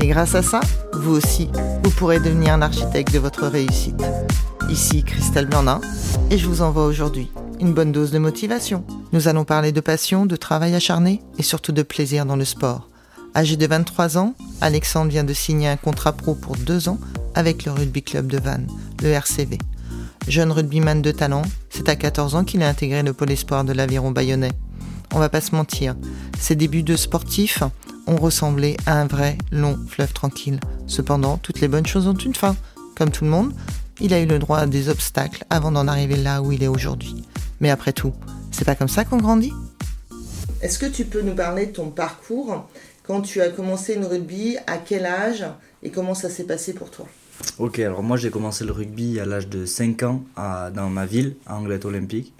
Et grâce à ça, vous aussi, vous pourrez devenir un architecte de votre réussite. Ici Christelle Blandin, et je vous envoie aujourd'hui une bonne dose de motivation. Nous allons parler de passion, de travail acharné et surtout de plaisir dans le sport. Âgé de 23 ans, Alexandre vient de signer un contrat pro pour deux ans avec le rugby club de Vannes, le RCV. Jeune rugbyman de talent, c'est à 14 ans qu'il a intégré le pôle espoir de l'aviron bayonnais. On va pas se mentir, ses débuts de sportif ont ressemblé à un vrai long fleuve tranquille. Cependant, toutes les bonnes choses ont une fin. Comme tout le monde, il a eu le droit à des obstacles avant d'en arriver là où il est aujourd'hui. Mais après tout, c'est pas comme ça qu'on grandit Est-ce que tu peux nous parler de ton parcours quand tu as commencé le rugby, à quel âge et comment ça s'est passé pour toi? Ok, alors moi j'ai commencé le rugby à l'âge de 5 ans à, dans ma ville, à Anglette Olympique.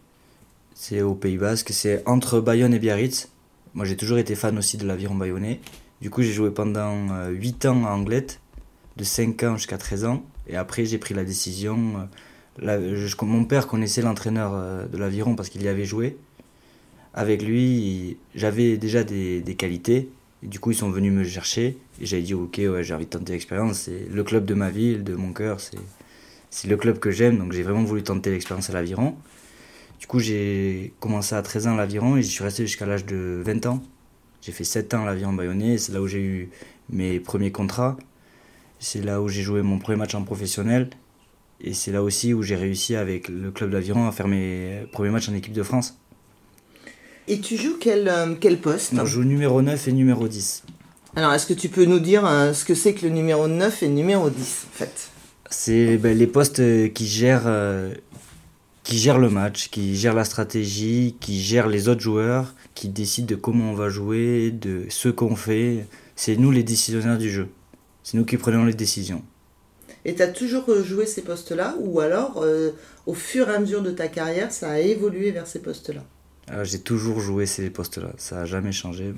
C'est au Pays Basque, c'est entre Bayonne et Biarritz. Moi j'ai toujours été fan aussi de l'aviron bayonnais. Du coup j'ai joué pendant 8 ans à Anglette, de 5 ans jusqu'à 13 ans. Et après j'ai pris la décision. Euh, mon père connaissait l'entraîneur euh, de l'aviron parce qu'il y avait joué. Avec lui, j'avais déjà des, des qualités. Du coup, ils sont venus me chercher. Et j'avais dit, ok, ouais, j'ai envie de tenter l'expérience. C'est le club de ma ville, de mon cœur. C'est le club que j'aime. Donc j'ai vraiment voulu tenter l'expérience à l'aviron. Du coup, j'ai commencé à 13 ans à l'aviron et j'y suis resté jusqu'à l'âge de 20 ans. J'ai fait 7 ans à l'aviron bayonnais. C'est là où j'ai eu mes premiers contrats. C'est là où j'ai joué mon premier match en professionnel. Et c'est là aussi où j'ai réussi avec le club d'aviron à faire mes premiers matchs en équipe de France. Et tu joues quel, euh, quel poste? Je joue numéro 9 et numéro 10. Alors, est-ce que tu peux nous dire euh, ce que c'est que le numéro 9 et le numéro 10, en fait? C'est ben, les postes qui gèrent, euh, qui gèrent le match, qui gèrent la stratégie, qui gèrent les autres joueurs, qui décident de comment on va jouer, de ce qu'on fait. C'est nous les décisionnaires du jeu. C'est nous qui prenons les décisions. Et tu as toujours joué ces postes-là ou alors, au fur et à mesure de ta carrière, ça a évolué vers ces postes-là? Euh, j'ai toujours joué ces postes-là, ça n'a jamais changé.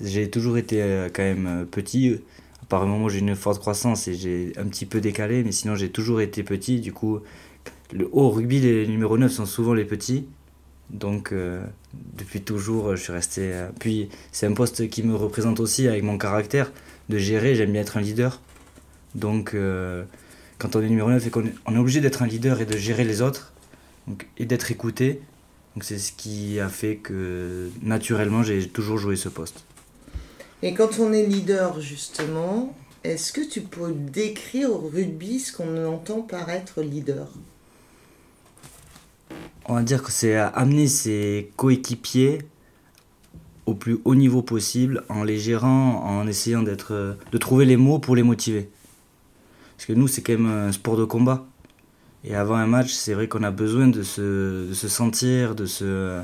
J'ai toujours été euh, quand même euh, petit. Apparemment, j'ai une forte croissance et j'ai un petit peu décalé, mais sinon j'ai toujours été petit. Du coup, le haut rugby, les numéros 9 sont souvent les petits. Donc, depuis toujours, je suis resté. Puis, c'est un poste qui me représente aussi avec mon caractère de gérer. J'aime bien être un leader. Donc, quand on est numéro 9 et qu'on est, on est obligé d'être un leader et de gérer les autres et d'être écouté, donc c'est ce qui a fait que naturellement j'ai toujours joué ce poste. Et quand on est leader justement, est-ce que tu peux décrire au rugby ce qu'on entend par être leader? On va dire que c'est amener ses coéquipiers au plus haut niveau possible en les gérant, en essayant d'être, de trouver les mots pour les motiver. Parce que nous c'est quand même un sport de combat. Et avant un match, c'est vrai qu'on a besoin de se, de se sentir, de se,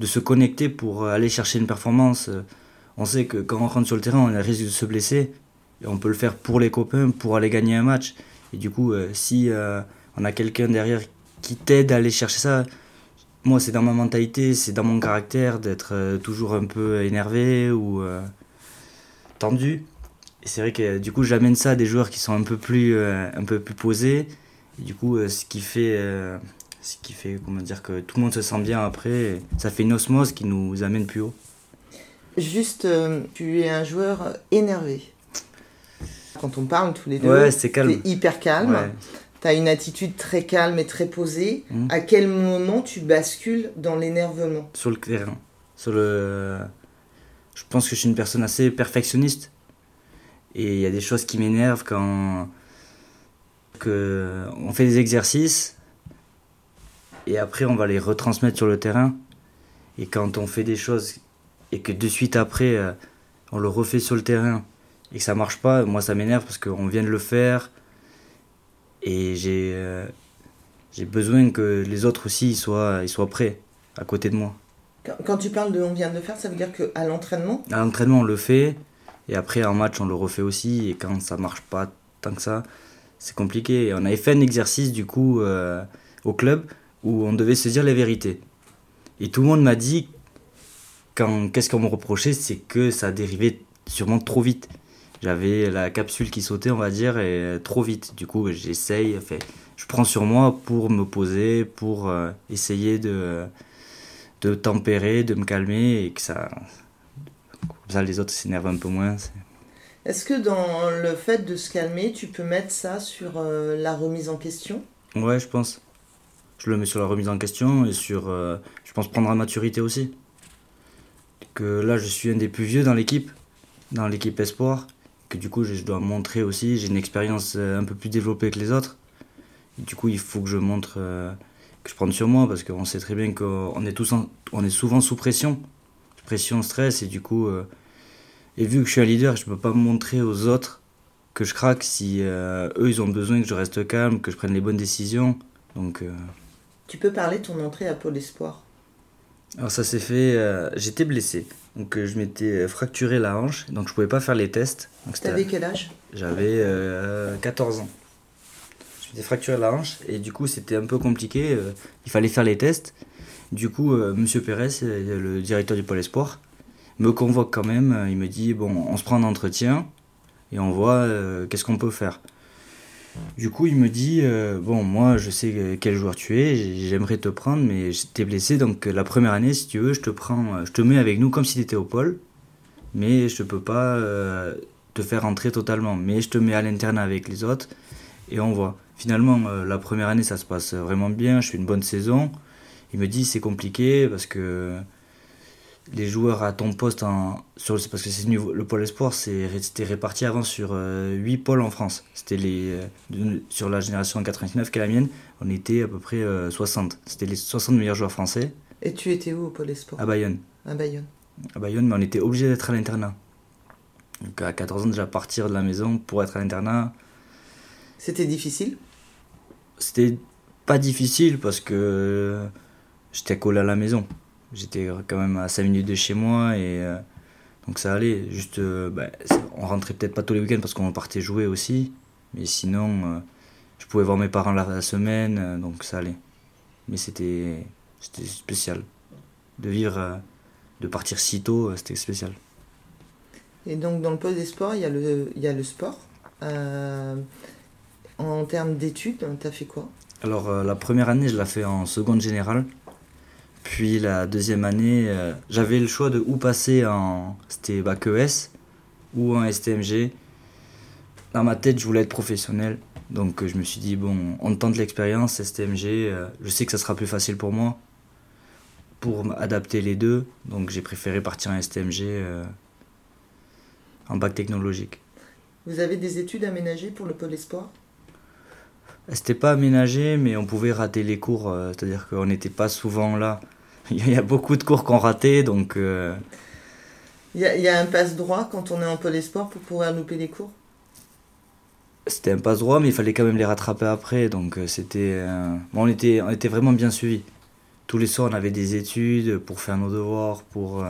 de se connecter pour aller chercher une performance. On sait que quand on rentre sur le terrain, on a risque de se blesser. Et on peut le faire pour les copains, pour aller gagner un match. Et du coup, euh, si euh, on a quelqu'un derrière qui t'aide à aller chercher ça, moi, c'est dans ma mentalité, c'est dans mon caractère d'être euh, toujours un peu énervé ou tendu. Et c'est vrai que du coup, j'amène ça à des joueurs qui sont un peu plus, un peu plus posés et du coup, euh, ce qui fait, euh, ce qui fait comment dire, que tout le monde se sent bien après, ça fait une osmose qui nous amène plus haut. Juste, euh, tu es un joueur énervé. Quand on parle tous les deux, ouais, c'est calme. hyper calme. Tu as une attitude très calme et très posée. Mmh. À quel moment tu bascules dans l'énervement? Sur le terrain. Sur le... Je pense que je suis une personne assez perfectionniste. Et il y a des choses qui m'énervent quand on fait des exercices et après on va les retransmettre sur le terrain. Et quand on fait des choses et que de suite après euh, on le refait sur le terrain et que ça marche pas, moi ça m'énerve parce qu'on vient de le faire et j'ai euh, j'ai besoin que les autres aussi soient, ils soient prêts à côté de moi. Quand tu parles de on vient de le faire, ça veut dire qu'à l'entraînement? À l'entraînement on le fait Et après, en match, on le refait aussi. Et quand ça marche pas tant que ça, c'est compliqué. Et on avait fait un exercice, du coup, euh, au club où on devait se dire les vérités. Et tout le monde m'a dit, quand qu'est-ce qu'on me reprochait, c'est que ça dérivait sûrement trop vite. J'avais la capsule qui sautait, on va dire, et trop vite. Du coup, j'essaye, je prends sur moi pour me poser, pour euh, essayer de, de tempérer, de me calmer et que ça, comme ça les autres s'énervent un peu moins. Est-ce que dans le fait de se calmer, tu peux mettre ça sur euh, la remise en question? Ouais, je pense. Je le mets sur la remise en question et sur, euh, je pense, prendre la maturité aussi. Que là, je suis un des plus vieux dans l'équipe, dans l'équipe Espoir, que du coup, je dois montrer aussi, j'ai une expérience euh, un peu plus développée que les autres. du coup, il faut que je montre, que je prenne sur moi, parce qu'on sait très bien qu'on est, tous on est souvent sous pression, pression, stress, et du coup, et vu que je suis un leader, je ne peux pas montrer aux autres que je craque si euh, eux ils ont besoin que je reste calme, que je prenne les bonnes décisions. Donc. Euh, tu peux parler de ton entrée à Pôle Espoir? Alors ça s'est fait. Euh, j'étais blessé, donc je m'étais fracturé la hanche, donc je pouvais pas faire les tests. T'avais quel âge? J'avais 14 ans. Je m'étais fracturé la hanche et du coup c'était un peu compliqué. il fallait faire les tests. Du coup, Monsieur Pérez, le directeur du Pôle Espoir, me convoque quand même. Euh, il me dit bon, on se prend un entretien et on voit euh, qu'est-ce qu'on peut faire. Du coup, il me dit euh, bon, moi, je sais quel joueur tu es, j'aimerais te prendre, mais t'es blessé, donc la première année, si tu veux, je te prends, je te mets avec nous comme si tu étais au pôle, mais je ne peux pas te faire rentrer totalement, mais je te mets à l'interne avec les autres et on voit. Finalement, la première année, ça se passe vraiment bien, je fais une bonne saison. Il me dit c'est compliqué parce que les joueurs à ton poste en, sur parce que c'est le pôle espoir c'était réparti avant sur 8 euh, pôles en France. C'était les euh, sur la génération 99 qui est la mienne on était à peu près 60 euh, c'était les 60 meilleurs joueurs français. Et tu étais où au pôle espoir? À Bayonne. À Bayonne. À Bayonne mais on était obligé d'être à l'internat. Donc à 14 ans déjà partir de la maison pour être à l'internat. C'était difficile? C'était pas difficile parce que j'étais collé à la maison J'étais quand même à 5 minutes de chez moi et euh, donc ça allait. Juste, euh, bah, on rentrait peut-être pas tous les week-ends parce qu'on partait jouer aussi, mais sinon, euh, je pouvais voir mes parents la, semaine, donc ça allait. Mais c'était spécial. De vivre, de partir si tôt, c'était spécial. Et donc dans le poste des sports, il y a le, il y a le sport. en termes d'études, tu as fait quoi? Alors la première année, je l'ai fait en seconde générale. Puis la deuxième année, euh, j'avais le choix de où passer en. C'était bac ES ou en STMG. Dans ma tête, je voulais être professionnel. Donc euh, je me suis dit, bon, on tente l'expérience, STMG. Euh, je sais que ça sera plus facile pour moi pour adapter les deux. Donc j'ai préféré partir en STMG en bac technologique. Vous avez des études aménagées pour le pôle espoir? C'était pas aménagé, mais on pouvait rater les cours, c'est-à-dire qu'on n'était pas souvent là. Il y a beaucoup de cours qu'on raté, donc. Euh, il y, a, un passe droit quand on est en pôle sport pour pouvoir louper les cours? C'était un passe droit, mais il fallait quand même les rattraper après, donc euh, c'était. Euh, on, était, on était vraiment bien suivis. Tous les soirs, on avait des études pour faire nos devoirs, pour,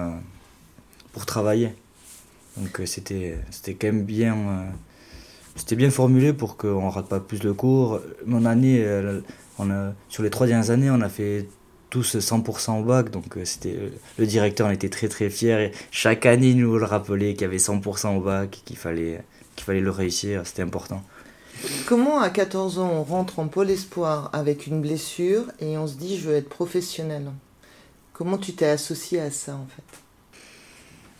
pour travailler. Donc c'était quand même bien. c'était bien formulé pour qu'on rate pas plus le cours. Mon année, on a, sur les trois dernières années, on a fait tous 100% au bac, donc euh, c'était euh, le directeur en était très très fier. Et chaque année, il nous le rappelait qu'il y avait 100% au bac, qu'il fallait, qu'il fallait le réussir, c'était important. Comment à 14 ans on rentre en pôle espoir avec une blessure et on se dit je veux être professionnel? Comment tu t'es associé à ça en fait?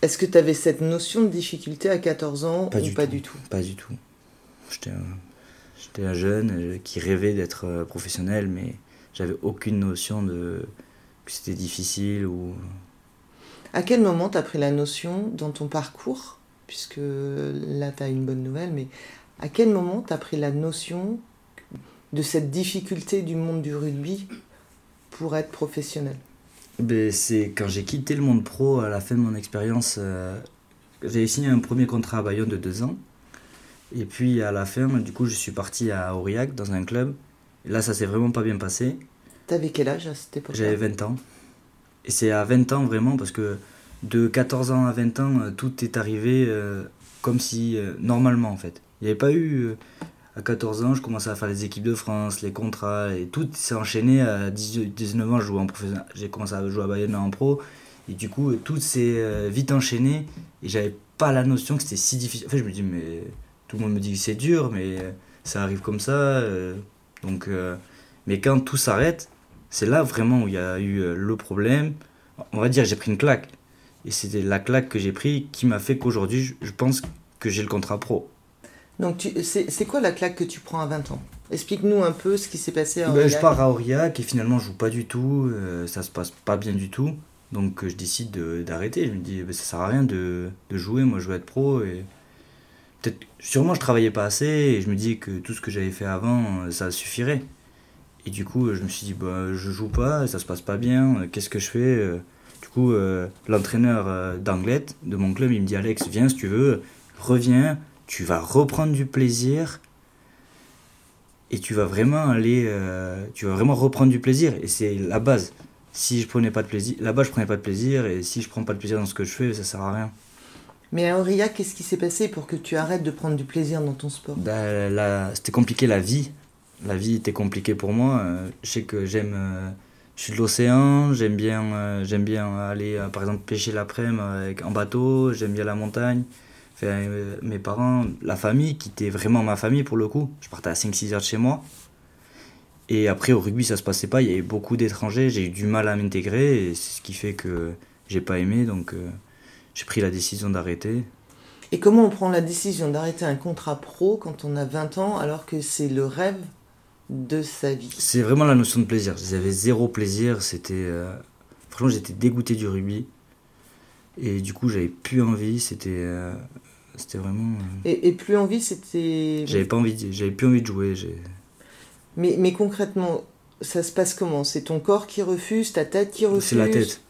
Est-ce que tu avais cette notion de difficulté à 14 ans pas ou du pas tout. du tout? Pas du tout. J'étais un, un jeune qui rêvait d'être professionnel mais j'avais aucune notion de que c'était difficile ou. À quel moment tu as pris la notion dans ton parcours, puisque là tu as une bonne nouvelle, mais à quel moment tu as pris la notion de cette difficulté du monde du rugby pour être professionnel? Ben, C'est quand j'ai quitté le monde pro à la fin de mon expérience. Euh, j'ai signé un premier contrat à Bayonne de deux ans. Et puis à la fin, du coup, je suis parti à Aurillac dans un club là, ça s'est vraiment pas bien passé. T'avais quel âge à cette époque J'avais 20 ans. Et c'est à 20 ans vraiment, parce que de 14 ans à 20 ans, euh, tout est arrivé euh, comme si, euh, normalement en fait. Il n'y avait pas eu. euh, à 14 ans, je commençais à faire les équipes de France, les contrats, et tout s'est enchaîné. À 18 19 ans. J'ai commencé à jouer à Bayonne en pro. Et du coup, tout s'est vite enchaîné. Et j'avais pas la notion que c'était si difficile. En fait, je me dis, mais tout le monde me dit que c'est dur, mais ça arrive comme ça. Donc, euh, mais quand tout s'arrête, c'est là vraiment où il y a eu euh, le problème. On va dire, j'ai pris une claque. Et c'était la claque que j'ai pris qui m'a fait qu'aujourd'hui, je, pense que j'ai le contrat pro. Donc, c'est quoi la claque que tu prends à 20 ans? Explique-nous un peu ce qui s'est passé à Ben, je Aurillac. pars à Aurillac et finalement je joue pas du tout, euh, ça se passe pas bien du tout. Donc euh, je décide de- d'arrêter. Je me dis, ben, ça sert à rien de, de jouer, moi je veux être pro. Et peut-être, sûrement je travaillais pas assez et je me dis que tout ce que j'avais fait avant, euh, ça suffirait. Et du coup, je me suis dit, bah, je joue pas, ça se passe pas bien, euh, qu'est-ce que je fais euh. Du coup, euh, l'entraîneur euh, d'Anglette de mon club, il me dit, Alex, viens si tu veux, reviens, tu vas reprendre du plaisir et tu vas vraiment aller euh, tu vas vraiment reprendre du plaisir. Et c'est la base. Si je prenais pas de plaisir là-bas je prenais pas de plaisir et si je prends pas de plaisir dans ce que je fais ça sert à rien Mais à Aurillac, qu'est-ce qui s'est passé pour que tu arrêtes de prendre du plaisir dans ton sport? Bah, c'était compliqué la vie la vie était compliquée pour moi Euh, je sais que j'aime euh, je suis de l'océan j'aime bien euh, j'aime bien aller par exemple pêcher l'après-midi en bateau j'aime bien la montagne Enfin, mes parents la famille qui était vraiment ma famille pour le coup je partais à 5-6 heures de chez moi Et après, au rugby, ça se passait pas. Il y avait beaucoup d'étrangers. J'ai eu du mal à m'intégrer. C'est ce qui fait que j'ai pas aimé. Donc, j'ai pris la décision d'arrêter. Et comment on prend la décision d'arrêter un contrat pro quand on a 20 ans alors que c'est le rêve de sa vie? C'est vraiment la notion de plaisir. J'avais zéro plaisir. C'était. euh, Franchement, j'étais dégoûté du rugby. Et du coup, j'avais plus envie. C'était. euh, C'était vraiment. euh, et, et plus envie, c'était... J'avais pas envie. de- J'avais plus envie de jouer. Mais, mais concrètement, ça se passe comment? C'est ton corps qui refuse, ta tête qui refuse C'est la tête.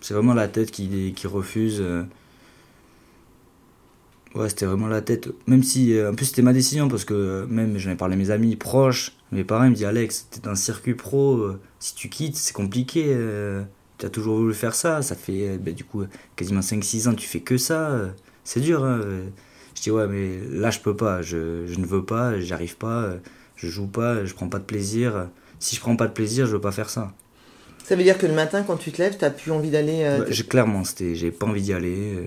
C'est vraiment la tête qui, qui refuse. euh. Ouais, c'était vraiment la tête. Même si, euh, en plus, c'était ma décision parce que euh, même j'en ai parlé à mes amis proches. Mes parents me disent Alex, t'es le circuit pro. si tu quittes, c'est compliqué. T'as toujours voulu faire ça. Ça fait ben, du coup quasiment 5-6 ans, tu fais que ça. c'est dur. hein. Je dis ouais, mais là, je peux pas. Je, je ne veux pas. J'y arrive pas. Je joue pas. Je prends pas de plaisir. Si je prends pas de plaisir, je veux pas faire ça. Ça veut dire que le matin, quand tu te lèves, t'as plus envie d'aller... euh, clairement, c'était, j'ai pas envie d'y aller, euh,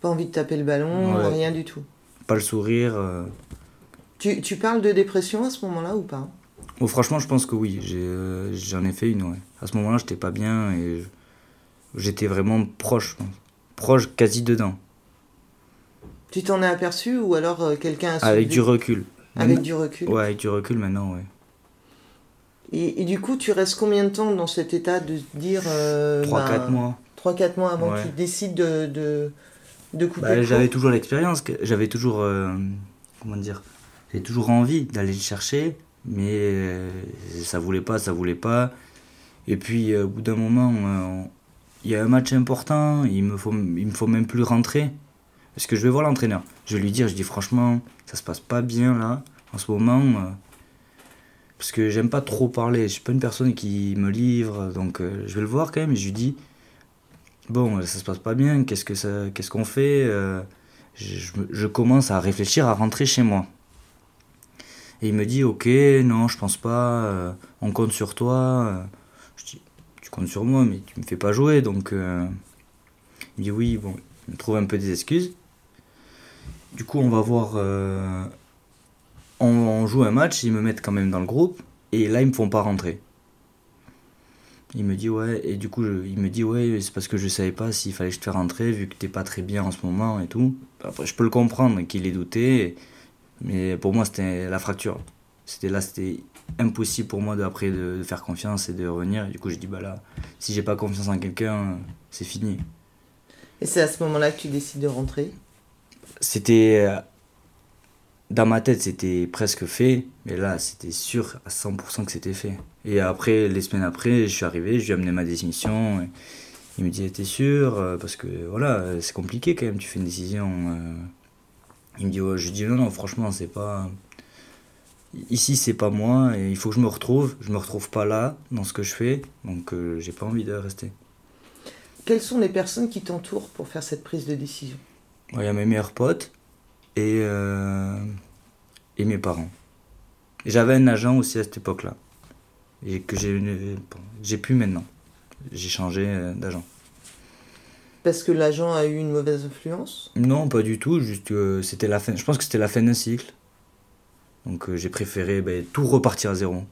pas envie de taper le ballon, Ouais. rien du tout. pas le sourire. euh. Tu, tu parles de dépression à ce moment-là ou pas? Oh, franchement, je pense que oui, euh, j'en ai fait une. Ouais. À ce moment-là, j'étais pas bien et j'étais vraiment proche, je pense. proche, quasi dedans, Tu t'en as aperçu ou alors quelqu'un a avec du recul. Avec du recul? Ouais, avec du recul maintenant, ouais. Et, et du coup, tu restes combien de temps dans cet état de dire... euh, 3-4 mois. 3-4 mois avant Ouais. que tu décides de, de, de couper Bah, j'avais toujours l'expérience, j'avais toujours, euh, comment dire, j'avais toujours envie d'aller le chercher, mais euh, ça voulait pas, ça voulait pas. Et puis euh, au bout d'un moment, euh, il y a un match important, il me faut, il me faut même plus rentrer, parce que je vais voir l'entraîneur. Je vais lui dire, je dis franchement, ça se passe pas bien là, en ce moment, euh, parce que j'aime pas trop parler. Je suis pas une personne qui me livre, donc euh, je vais le voir quand même et je lui dis. Bon, ça se passe pas bien, qu'est-ce que ça, qu'est-ce qu'on fait Euh, je, je me- je commence à réfléchir à rentrer chez moi. Et il me dit, ok, non, je pense pas, euh, on compte sur toi. Euh, Je dis, tu comptes sur moi, mais tu me fais pas jouer, donc... euh, il me dit, oui, bon, il me trouve un peu des excuses. Du coup, on va voir... euh, on, on joue un match, ils me mettent quand même dans le groupe, et là, ils me font pas rentrer. Il me dit ouais, et du coup, je- il me dit ouais, c'est parce que je savais pas s'il fallait que je te fasse rentrer, vu que t'es pas très bien en ce moment et tout. Après, je peux le comprendre qu'il ait douté, mais pour moi, c'était la fracture. C'était là, c'était impossible pour moi d'après de, de faire confiance et de revenir. Et du coup, je dis bah là, si j'ai pas confiance en quelqu'un, c'est fini. Et c'est à ce moment-là que tu décides de rentrer? C'était. Dans ma tête, c'était presque fait, mais là, c'était sûr à 100% que c'était fait. Et après, les semaines après, je suis arrivé, je lui ai amené ma démission. et il me dit T'es sûr? Euh, Parce que voilà, c'est compliqué quand même, tu fais une décision. euh. Il me dit ouais, Je lui dis Non, non, franchement, c'est pas. Ici, c'est pas moi, et il faut que je me retrouve. Je me retrouve pas là, dans ce que je fais, donc euh, j'ai pas envie de rester. Quelles sont les personnes qui t'entourent pour faire cette prise de décision? Ouais, Il y a mes meilleurs potes, et, euh, et mes parents. J'avais un agent aussi à cette époque-là. Et que j'ai bon, j'ai plus maintenant. J'ai changé euh, d'agent. Parce que l'agent a eu une mauvaise influence? Non, pas du tout. Juste c'était la fin. Je pense que c'était la fin d'un cycle. Donc euh, j'ai préféré ben, tout repartir à zéro.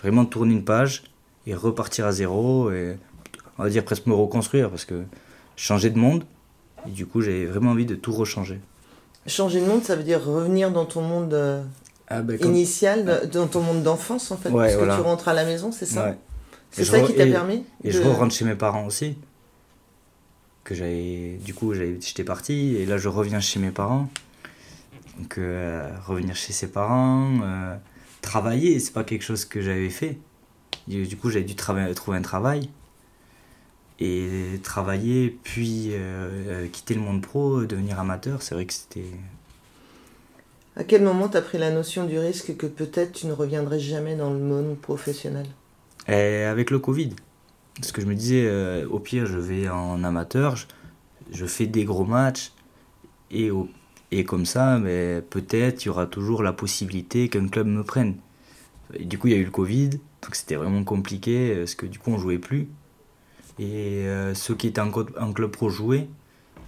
Vraiment tourner une page et repartir à zéro et on va dire presque me reconstruire parce que changer de monde. Et du coup, j'avais vraiment envie de tout rechanger. Changer de monde, ça veut dire revenir dans ton monde euh, Ah comme- initial, dans ton monde d'enfance en fait. Ouais, parce voilà. que tu rentres à la maison, c'est ça Ouais. C'est ça re- qui t'a permis Et de- je rentre chez mes parents aussi. Que j'avais, du coup, j'étais parti et là je reviens chez mes parents. Donc euh, revenir chez ses parents, euh, travailler, c'est pas quelque chose que j'avais fait. Du, coup, j'avais dû trouver un travail et travailler, puis euh, euh, quitter le monde pro, devenir amateur. C'est vrai que c'était. À quel moment t'as pris la notion du risque que peut-être tu ne reviendrais jamais dans le monde professionnel? Et avec le Covid. Parce que je me disais, euh, au pire, je vais en amateur, je, je fais des gros matchs, et, au- et comme ça, mais peut-être il y aura toujours la possibilité qu'un club me prenne. Et du coup, il y a eu le Covid, donc c'était vraiment compliqué, parce que du coup, on jouait plus. Et euh, ceux qui étaient en, club pro jouaient.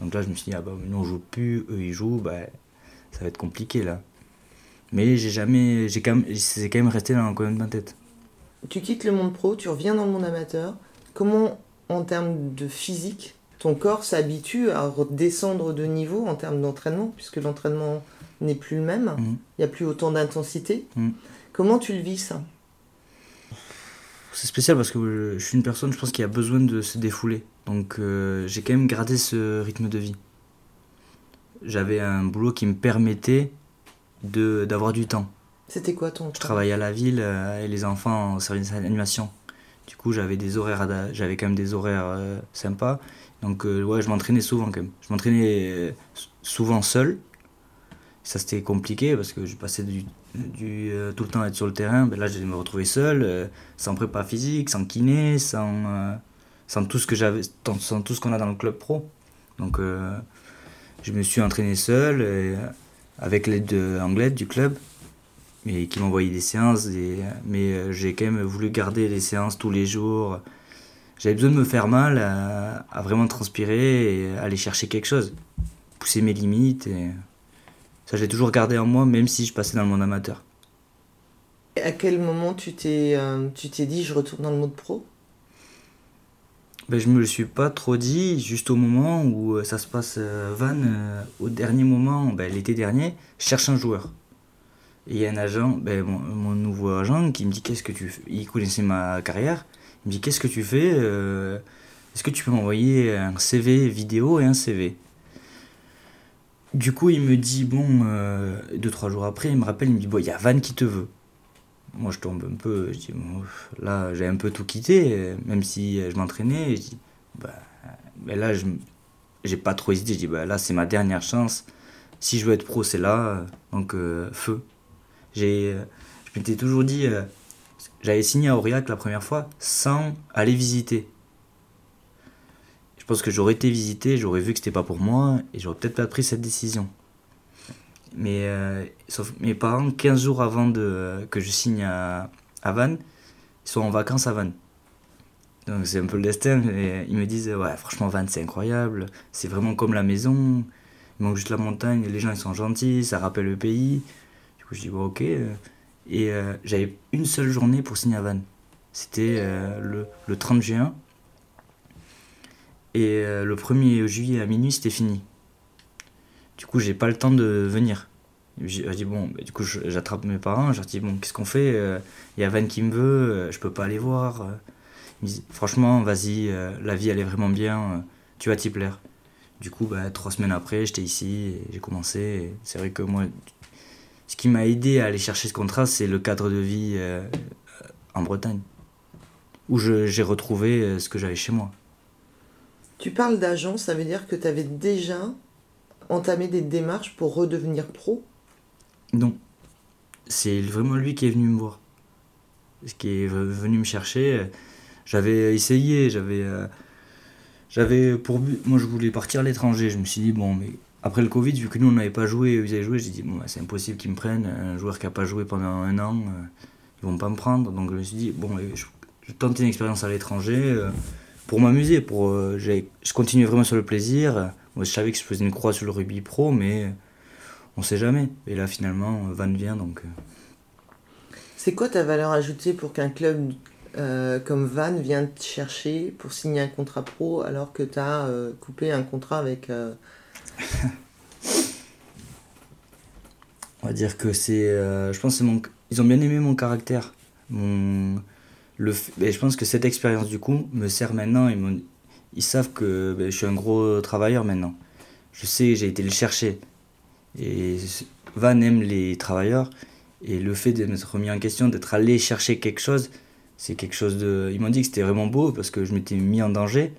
Donc là, je me suis dit, ah bah, nous on joue plus, eux ils jouent, bah, ça va être compliqué là. Mais j'ai jamais, j'ai quand même, c'est quand même resté dans le coin de ma tête. Tu quittes le monde pro, tu reviens dans le monde amateur. Comment, en termes de physique, ton corps s'habitue à redescendre de niveau en termes d'entraînement, puisque l'entraînement n'est plus le même, il Mhm. n'y a plus autant d'intensité. Mhm. Comment tu le vis ça? C'est spécial parce que je suis une personne, je pense, qui a besoin de se défouler. Donc euh, j'ai quand même gardé ce rythme de vie. J'avais un boulot qui me permettait de d'avoir du temps. C'était quoi ton Je travaillais à la ville euh, et les enfants en service d'animation. Du coup, j'avais des horaires, j'avais quand même des horaires euh, sympas. Donc euh, ouais, je m'entraînais souvent quand même. Je m'entraînais euh, souvent seul. Ça c'était compliqué parce que je passais du, du, euh, tout le temps être sur le terrain. Ben là, je me retrouvais seul, euh, sans prépa physique, sans kiné, sans, euh, sans tout ce que j'avais, sans- tout ce qu'on a dans le club pro. Donc euh, je me suis entraîné seul euh, avec l'aide de Anglette du club mais qui m'envoyait des séances. mais j'ai quand même voulu garder les séances tous les jours. J'avais besoin de me faire mal à, vraiment transpirer et aller chercher quelque chose. Pousser mes limites. Ça, j'ai toujours gardé en moi, même si je passais dans le monde amateur. À quel moment tu t'es euh, dit je retourne dans le monde pro? Ben, je me le suis pas trop dit, juste au moment où euh, ça se passe, euh, Van, euh, au dernier moment, ben, l'été dernier, je cherche un joueur. Et il y a un agent, ben, mon, mon nouveau agent, qui me dit qu'est-ce que tu fais Il connaissait ma carrière. Il me dit qu'est-ce que tu fais Est-ce que tu peux m'envoyer un CV vidéo et un CV Du coup, il me dit, bon, euh, deux, trois jours après, il me rappelle, il me dit, bon, il y a Van qui te veut. Moi, je tombe un peu, je dis, bon, là, j'ai un peu tout quitté, même si euh, je m'entraînais. Je dis, bah, ben là, je j'ai pas trop hésité. Je dis, bah, là, c'est ma dernière chance. Si je veux être pro, c'est là. Donc, euh, feu. J'ai, je m'étais toujours dit, j'avais signé à Aurillac la première fois sans aller visiter. Pense que j'aurais été visité, j'aurais vu que c'était pas pour moi et j'aurais peut-être pas pris cette décision. Mais euh, sauf mes parents, 15 jours avant de, que je signe à, à Vannes, ils sont en vacances à Vannes. Donc c'est un peu le destin. Et ils me disent Ouais, franchement, Vannes, c'est incroyable. C'est vraiment comme la maison. Il manque juste la montagne. Les gens, ils sont gentils. Ça rappelle le pays. Du coup, je dis Bon, ok. Et euh, j'avais une seule journée pour signer à Vannes. C'était euh, le, le 30 juin. Et euh, le 1er juillet à minuit, c'était fini. Du coup, j'ai pas le temps de venir. J'ai dit, bon, bah, du coup, j'attrape mes parents, je dis, bon, qu'est-ce qu'on fait Il y a Van qui me veut, euh, je peux pas aller voir. euh. Disent, franchement, vas-y, euh, la vie, elle est vraiment bien, euh, tu vas t'y plaire. Du coup, bah, trois semaines après, j'étais ici, j'ai commencé. C'est vrai que moi, ce qui m'a aidé à aller chercher ce contrat, c'est le cadre de vie euh, en Bretagne, où j'ai retrouvé euh, ce que j'avais chez moi. Tu parles d'agent, ça veut dire que tu avais déjà entamé des démarches pour redevenir pro? Non. C'est vraiment lui qui est venu me voir. Qui est venu me chercher. J'avais essayé, j'avais. euh, j'avais pour but. Moi, je voulais partir à l'étranger. Je me suis dit, bon, mais après le Covid, vu que nous on n'avait pas joué, ils avaient joué, j'ai dit bon, bah, c'est impossible qu'ils me prennent. Un joueur qui n'a pas joué pendant un an, euh, ils vont pas me prendre. Donc je me suis dit bon, je, je tente une expérience à l'étranger euh, pour m'amuser. Pour, euh, je continuais vraiment sur le plaisir. Moi, je savais que je faisais une croix sur le rugby pro, mais on sait jamais. Et là finalement, Van vient donc. C'est quoi ta valeur ajoutée pour qu'un club comme Van vienne te chercher pour signer un contrat pro alors que tu as coupé un contrat avec On va dire que c'est. Euh, je pense que mon. Ils ont bien aimé mon caractère. Mon. Le, je pense que cette expérience, du coup, me sert maintenant. Ils, ils savent que ben, je suis un gros travailleur maintenant. Je sais, j'ai été le chercher. Et Van aime les travailleurs. Et le fait de m'être remis en question, d'être allé chercher quelque chose, c'est quelque chose de. Ils m'ont dit que c'était vraiment beau parce que je m'étais mis en danger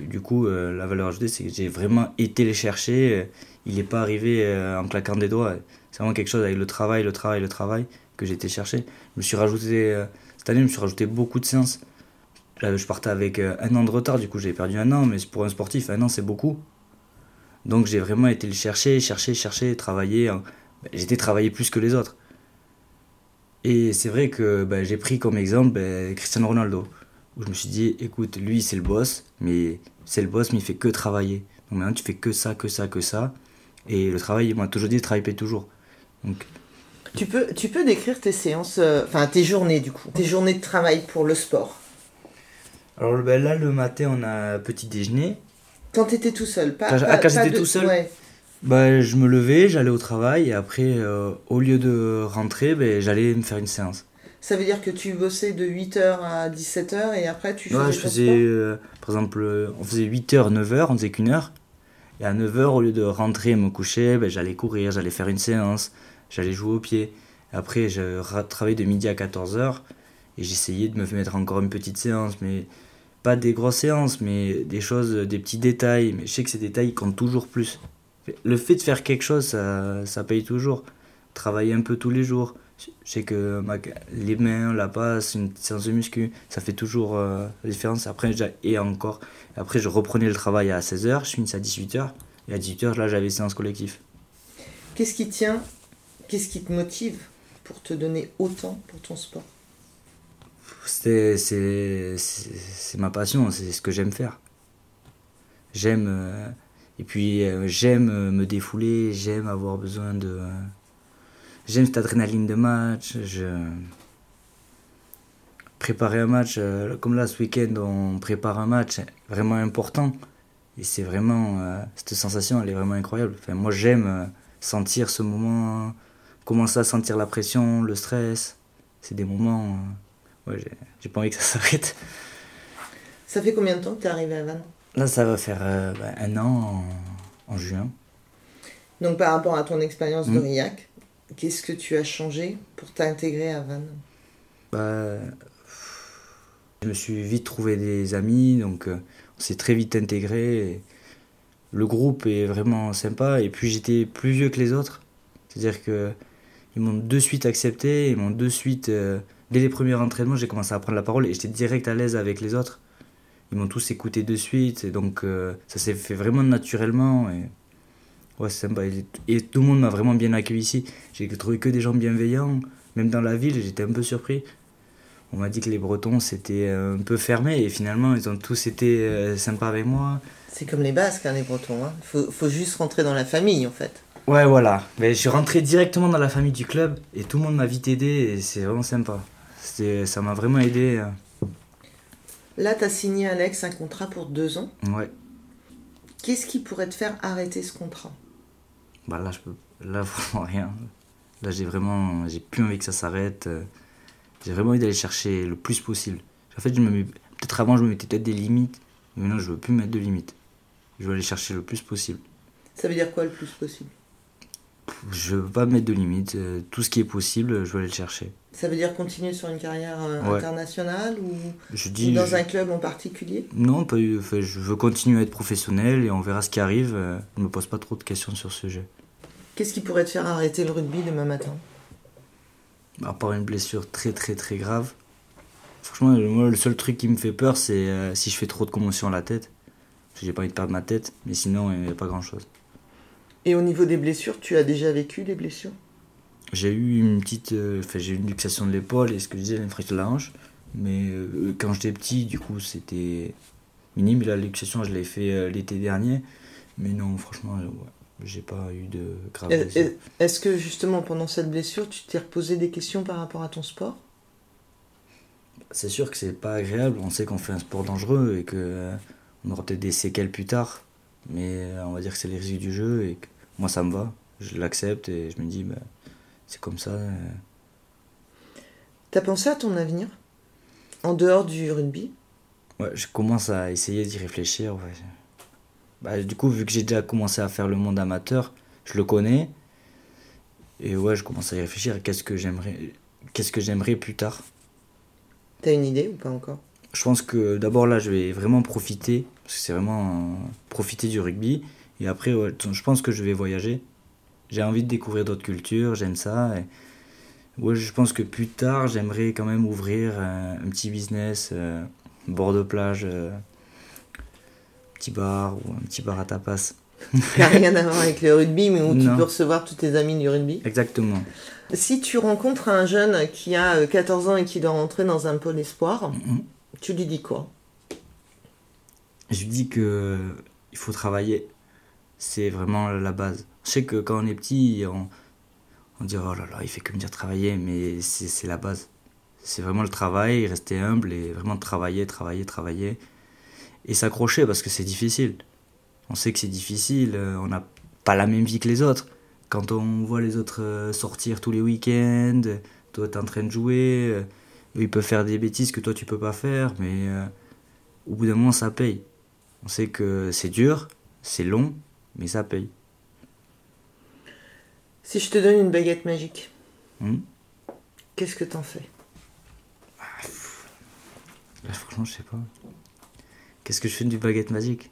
du coup, euh, la valeur ajoutée, c'est que j'ai vraiment été les chercher. Euh, il n'est pas arrivé euh, en claquant des doigts. C'est vraiment quelque chose avec le travail, le travail, le travail que j'ai été chercher. Je me suis rajouté, cette année, je me suis rajouté beaucoup de séances. Je partais avec un an de retard, du coup, j'ai perdu un an, mais pour un sportif, un an, c'est beaucoup. Donc, j'ai vraiment été le chercher, chercher, chercher, travailler. Hein. J'étais travaillé plus que les autres. Et c'est vrai que ben, j'ai pris comme exemple ben, Cristiano Ronaldo où je me suis dit, écoute, lui c'est le boss, mais c'est le boss, mais il fait que travailler. Donc maintenant tu fais que ça, que ça, que ça. Et le travail, il m'a toujours dit, travail paye toujours. Tu peux, tu peux décrire tes séances, euh, enfin tes journées du coup, tes journées de travail pour le sport Alors ben, là, le matin, on a petit déjeuner. Quand tu étais tout seul, pas. Quand, j'étais tout seul, ben, je me levais, j'allais au travail et après, euh, au lieu de rentrer, ben, j'allais me faire une séance. Ça veut dire que tu bossais de 8h à 17h et après tu faisais. Ouais, je faisais, euh, par exemple, euh, on faisait 8h, 9h, on faisait qu'une heure. Et à 9h, au lieu de rentrer et me coucher, ben, j'allais courir, j'allais faire une séance, j'allais jouer au pied. Après, je travaillais de midi à 14h et j'essayais de me mettre encore une petite séance, mais pas des grosses séances, mais des choses, des petits détails. Mais je sais que ces détails comptent toujours plus. Le fait de faire quelque chose, ça, ça paye toujours. Travailler un peu tous les jours je sais que les mains, la passe, une séance de muscu, ça fait toujours euh, la différence. Après, et encore, après, je reprenais le travail à 16h, je finissais à 18h, et à 18h, là, j'avais séance collective. Qu'est-ce qui tient, qu'est-ce qui te motive pour te donner autant pour ton sport? C'est ma passion, c'est ce que j'aime faire. J'aime. Euh, et puis, euh, j'aime me défouler, j'aime avoir besoin de J'aime cette adrénaline de match. Je... Préparer un match, euh, comme là ce week-end, on prépare un match vraiment important. Et c'est vraiment. Euh, cette sensation, elle est vraiment incroyable. Enfin, moi, j'aime euh, sentir ce moment, commencer à sentir la pression, le stress. C'est des moments. ouais, j'ai pas envie que ça s'arrête. Ça fait combien de temps que tu es arrivé à Vannes? Là, ça va faire bah, un an en, juin. Donc, par rapport à ton expérience de RIAC, hmm. Qu'est-ce que tu as changé pour t'intégrer à Vannes? Bah, Je me suis vite trouvé des amis, donc euh, on s'est très vite intégré. Le groupe est vraiment sympa, et puis j'étais plus vieux que les autres. C'est-à-dire que ils m'ont de suite accepté, ils m'ont de suite. Euh, dès les premiers entraînements, j'ai commencé à prendre la parole et j'étais direct à l'aise avec les autres. Ils m'ont tous écouté de suite, et donc euh, ça s'est fait vraiment naturellement. Et Ouais, c'est sympa. Et tout le monde m'a vraiment bien accueilli ici. J'ai trouvé que des gens bienveillants. Même dans la ville, j'étais un peu surpris. On m'a dit que les Bretons, c'était un peu fermé. Et finalement, ils ont tous été euh, sympas avec moi. C'est comme les Basques, hein, les Bretons. Il hein. faut, juste rentrer dans la famille, en fait. Ouais, voilà. Mais je suis rentré directement dans la famille du club. Et tout le monde m'a vite aidé. Et c'est vraiment sympa. Ça m'a vraiment aidé. Euh. Là, tu as signé, Alex, un contrat pour deux ans. Ouais. Qu'est-ce qui pourrait te faire arrêter ce contrat? Bah là, je peux. Là, vraiment rien. Là, j'ai vraiment. J'ai plus envie que ça s'arrête. J'ai vraiment envie d'aller chercher le plus possible. En fait, je me Peut-être avant, je me mettais peut-être des limites. Mais maintenant, je veux plus mettre de limites. Je veux aller chercher le plus possible. Ça veut dire quoi le plus possible? Je veux pas mettre de limites. Euh, tout ce qui est possible, je veux aller le chercher. Ça veut dire continuer sur une carrière euh, internationale ou, je dis, dans un club en particulier? Non, pas, enfin, je veux continuer à être professionnel et on verra ce qui arrive. Euh, je ne me pose pas trop de questions sur ce sujet. Qu'est-ce qui pourrait te faire arrêter le rugby demain matin? À part une blessure très très très grave. Franchement, moi, le seul truc qui me fait peur, c'est si je fais trop de commotion à la tête. J'ai pas envie de perdre ma tête, mais sinon, il n'y a pas grand chose. Et au niveau des blessures, tu as déjà vécu des blessures? J'ai eu une petite. euh, Enfin, j'ai eu une luxation de l'épaule et ce que je disais, une fracture de la hanche. Mais euh, quand j'étais petit, du coup, c'était minime. La luxation, je l'ai fait euh, l'été dernier. Mais non, franchement, ouais, j'ai pas eu de grave blessure. est- Est-ce que justement pendant cette blessure, tu t'es reposé des questions par rapport à ton sport? C'est sûr que c'est pas agréable. On sait qu'on fait un sport dangereux et que euh, on aura peut-être des séquelles plus tard. Mais euh, on va dire que c'est les risques du jeu et que moi ça me va. Je l'accepte et je me dis, bah, c'est comme ça. euh. T'as pensé à ton avenir? En dehors du rugby? Ouais, je commence à essayer d'y réfléchir. ouais. Bah, du coup, vu que j'ai déjà commencé à faire le monde amateur, je le connais. Et ouais, je commence à y réfléchir. Qu'est-ce que j'aimerais, qu'est-ce que j'aimerais plus tard? T'as une idée ou pas encore? Je pense que d'abord là, je vais vraiment profiter, parce que c'est vraiment euh, profiter du rugby. Et après, ouais, je pense que je vais voyager. J'ai envie de découvrir d'autres cultures, j'aime ça. Et ouais, je pense que plus tard, j'aimerais quand même ouvrir euh, un petit business, euh, bord de plage, euh, petit bar ou un petit bar à tapas. Qui n'a rien à voir avec le rugby, mais où tu peux recevoir tous tes amis du rugby. Exactement. Si tu rencontres un jeune qui a euh, 14 ans et qui doit rentrer dans un pôle espoir, tu lui dis quoi? Je lui dis que il faut travailler. C'est vraiment la base. Je sais que quand on est petit, on, on dit oh là là, il fait que me dire travailler, mais c'est la base. C'est vraiment le travail, rester humble et vraiment travailler, travailler, travailler. Et s'accrocher parce que c'est difficile. On sait que c'est difficile, euh, on n'a pas la même vie que les autres. Quand on voit les autres euh, sortir tous les week-ends, toi t'es en train de jouer, euh, ils peuvent faire des bêtises que toi tu peux pas faire, mais au bout d'un moment ça paye. On sait que c'est dur, c'est long, mais ça paye. Si je te donne une baguette magique, Hmm qu'est-ce que t'en fais? Là, franchement, je sais pas. Qu'est-ce que je fais du baguette magique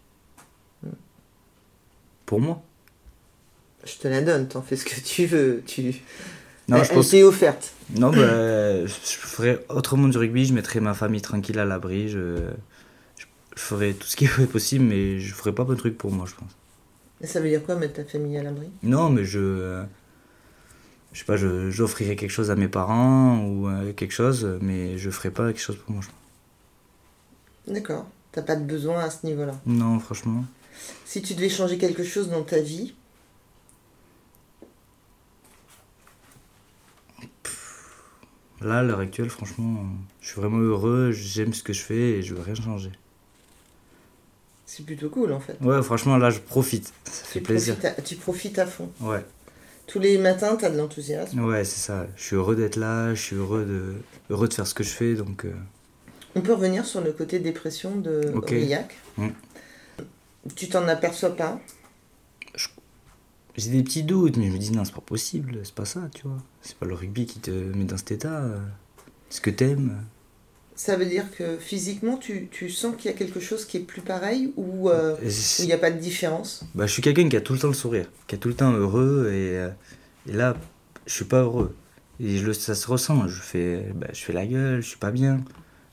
Pour moi? Je te la donne, t'en fais ce que tu veux. Tu... Non, elle je elle pense. t'est offerte. Non, bah, je ferais autrement du rugby, je mettrais ma famille tranquille à l'abri, je... je je ferais tout ce qui est possible, mais je ferais pas un truc pour moi, je pense. Et ça veut dire quoi mettre ta famille à l'abri? Non, mais je. Je sais pas, j'offrirais quelque chose à mes parents ou euh, quelque chose, mais je ferais pas quelque chose pour moi. D'accord. T'as pas de besoin à ce niveau-là? Non, franchement. Si tu devais changer quelque chose dans ta vie, Là, à l'heure actuelle, franchement, je suis vraiment heureux, j'aime ce que je fais et je veux rien changer. C'est plutôt cool en fait. Ouais, franchement, là, je profite. Ça fait Tu plaisir. profites à- tu profites à fond. Ouais, Tous les matins, t'as de l'enthousiasme. ouais, c'est ça. Je suis heureux d'être là, je suis heureux de, heureux de faire ce que je fais, donc. euh, On peut revenir sur le côté dépression de Ok. Aurillac. Mm. Tu t'en aperçois pas? J'ai des petits doutes, mais je me dis, non, c'est pas possible, c'est pas ça, tu vois. C'est pas le rugby qui te met dans cet état. Ce que t'aimes? Ça veut dire que physiquement, tu, tu sens qu'il y a quelque chose qui est plus pareil ou euh, il n'y a pas de différence? Bah, je suis quelqu'un qui a tout le temps le sourire, qui est tout le temps heureux, et, euh, et là, je suis pas heureux. Et je le, ça se ressent, je fais, bah, je fais la gueule, je suis pas bien.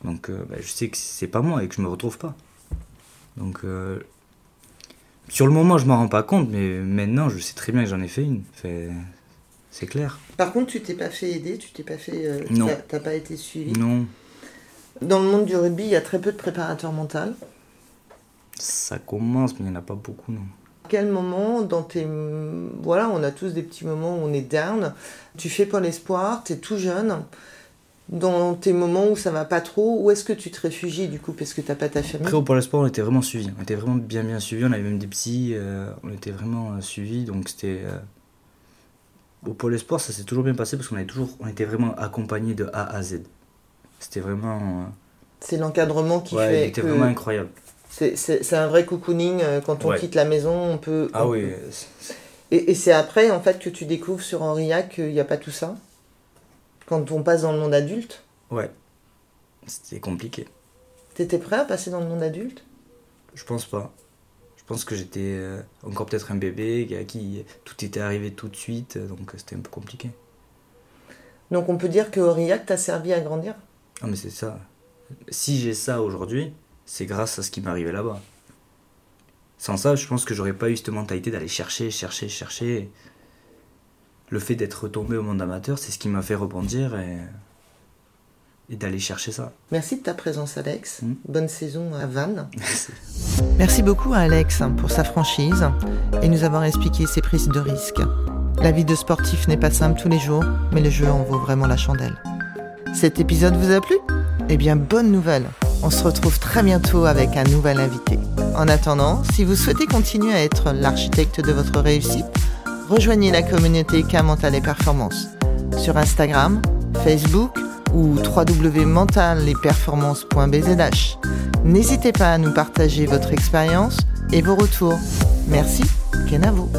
Donc, euh, bah, je sais que c'est pas moi et que je me retrouve pas. Donc, euh, sur le moment, je m'en rends pas compte, mais maintenant, je sais très bien que j'en ai fait une. Fait- c'est clair. Par contre, tu t'es pas fait aider, tu t'es pas fait. Non. T'as pas été suivi? Non, Dans le monde du rugby, il y a très peu de préparateurs mentaux. ça commence, mais il y en a pas beaucoup, non. À quel moment, dans tes. Voilà, on a tous des petits moments où on est down. Tu fais Pôle Espoir, tu es tout jeune. Dans tes moments où ça va pas trop, où est-ce que tu te réfugies du coup Parce que t'as pas ta famille? Après, au Pôle Sport, on était vraiment suivis. On était vraiment bien, bien suivis. On avait même des petits. euh, on était vraiment euh, suivis. Donc, c'était. euh, Au Pôle Sport, ça s'est toujours bien passé parce qu'on toujours, on était vraiment accompagnés de A à Z. C'était vraiment. euh, C'est l'encadrement qui ouais, fait était que. vraiment incroyable. C'est- un vrai cocooning. euh, Quand on Ouais. quitte la maison, on peut. Ah on oui. Et, et c'est après, en fait, que tu découvres sur Aurillac qu'il n'y a pas tout ça Quand on passe dans le monde adulte Ouais. C'était compliqué. T'étais prêt à passer dans le monde adulte? Je pense pas. Je pense que j'étais euh, encore peut-être un bébé à qui tout était arrivé tout de suite. Donc, c'était un peu compliqué. Donc on peut dire que Aurillac t'a servi à grandir? Ah, mais c'est ça. Si j'ai ça aujourd'hui, c'est grâce à ce qui m'est arrivé là-bas. Sans ça, je pense que j'aurais pas eu cette mentalité d'aller chercher, chercher, chercher. Le fait d'être retombé au monde amateur, c'est ce qui m'a fait rebondir et, et d'aller chercher ça. Merci de ta présence, Alex. Mm. Bonne saison à Vannes. Merci. Merci beaucoup à Alex pour sa franchise et nous avoir expliqué ses prises de risques. La vie de sportif n'est pas simple tous les jours, mais le jeu en vaut vraiment la chandelle. Cet épisode vous a plu? Eh bien, bonne nouvelle On se retrouve très bientôt avec un nouvel invité. En attendant, si vous souhaitez continuer à être l'architecte de votre réussite, rejoignez la communauté K Mental et Performance sur Instagram, Facebook ou www.mentalesperformances.bzh. N'hésitez pas à nous partager votre expérience et vos retours. Merci, Kenavo.